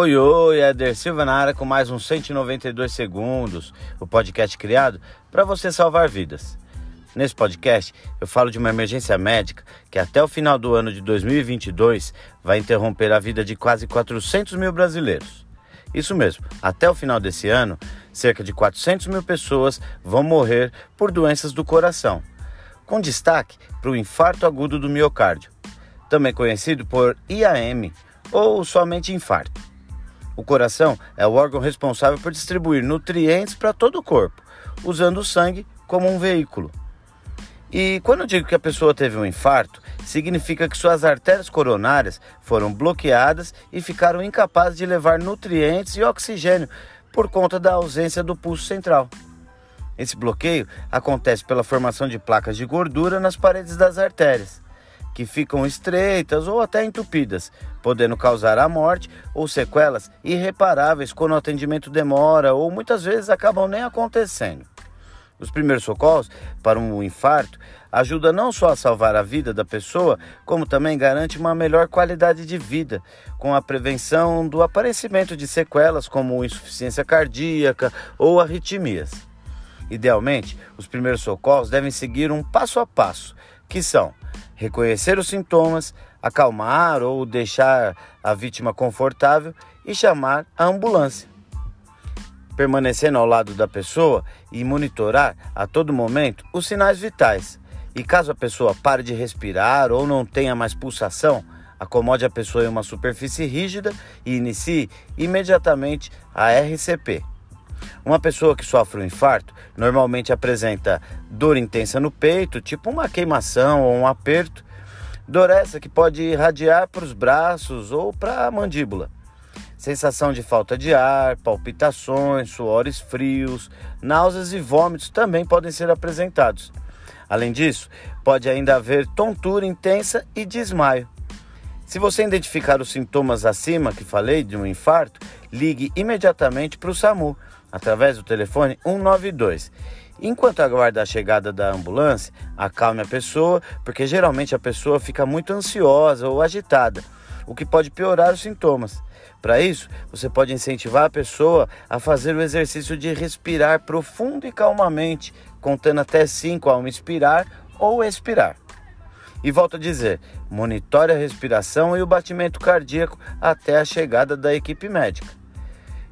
Oi, oi, Eder Silva na área com mais uns 192 segundos, o podcast criado para você salvar vidas. Nesse podcast, eu falo de uma emergência médica que até o final do ano de 2022 vai interromper a vida de quase 400 mil brasileiros. Isso mesmo, até o final desse ano, cerca de 400 mil pessoas vão morrer por doenças do coração, com destaque para o infarto agudo do miocárdio, também conhecido por IAM ou somente infarto. O coração é o órgão responsável por distribuir nutrientes para todo o corpo, usando o sangue como um veículo. E quando eu digo que a pessoa teve um infarto, significa que suas artérias coronárias foram bloqueadas e ficaram incapazes de levar nutrientes e oxigênio por conta da ausência do pulso central. Esse bloqueio acontece pela formação de placas de gordura nas paredes das artérias que ficam estreitas ou até entupidas, podendo causar a morte ou sequelas irreparáveis quando o atendimento demora ou muitas vezes acabam nem acontecendo. Os primeiros socorros para um infarto ajudam não só a salvar a vida da pessoa, como também garante uma melhor qualidade de vida, com a prevenção do aparecimento de sequelas como insuficiência cardíaca ou arritmias. Idealmente, os primeiros socorros devem seguir um passo a passo, que são reconhecer os sintomas, acalmar ou deixar a vítima confortável e chamar a ambulância. Permanecendo ao lado da pessoa e monitorar a todo momento os sinais vitais. E caso a pessoa pare de respirar ou não tenha mais pulsação, acomode a pessoa em uma superfície rígida e inicie imediatamente a RCP. Uma pessoa que sofre um infarto normalmente apresenta dor intensa no peito, tipo uma queimação ou um aperto, dor essa que pode irradiar para os braços ou para a mandíbula. Sensação de falta de ar, palpitações, suores frios, náuseas e vômitos também podem ser apresentados. Além disso, pode ainda haver tontura intensa e desmaio. Se você identificar os sintomas acima que falei de um infarto, ligue imediatamente para o SAMU através do telefone 192. Enquanto aguarda a chegada da ambulância, acalme a pessoa, porque geralmente a pessoa fica muito ansiosa ou agitada, o que pode piorar os sintomas. Para isso, você pode incentivar a pessoa a fazer o exercício de respirar profundo e calmamente, contando até 5 ao inspirar ou expirar. E volto a dizer, monitore a respiração e o batimento cardíaco até a chegada da equipe médica.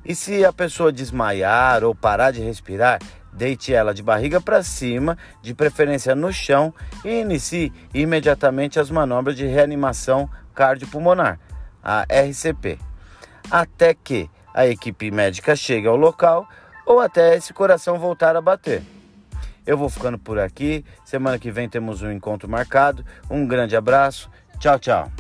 E se a pessoa desmaiar ou parar de respirar, deite ela de barriga para cima, de preferência no chão, e inicie imediatamente as manobras de reanimação cardiopulmonar, a RCP, até que a equipe médica chegue ao local ou até esse coração voltar a bater. Eu vou ficando por aqui. Semana que vem temos um encontro marcado. Um grande abraço. Tchau, tchau.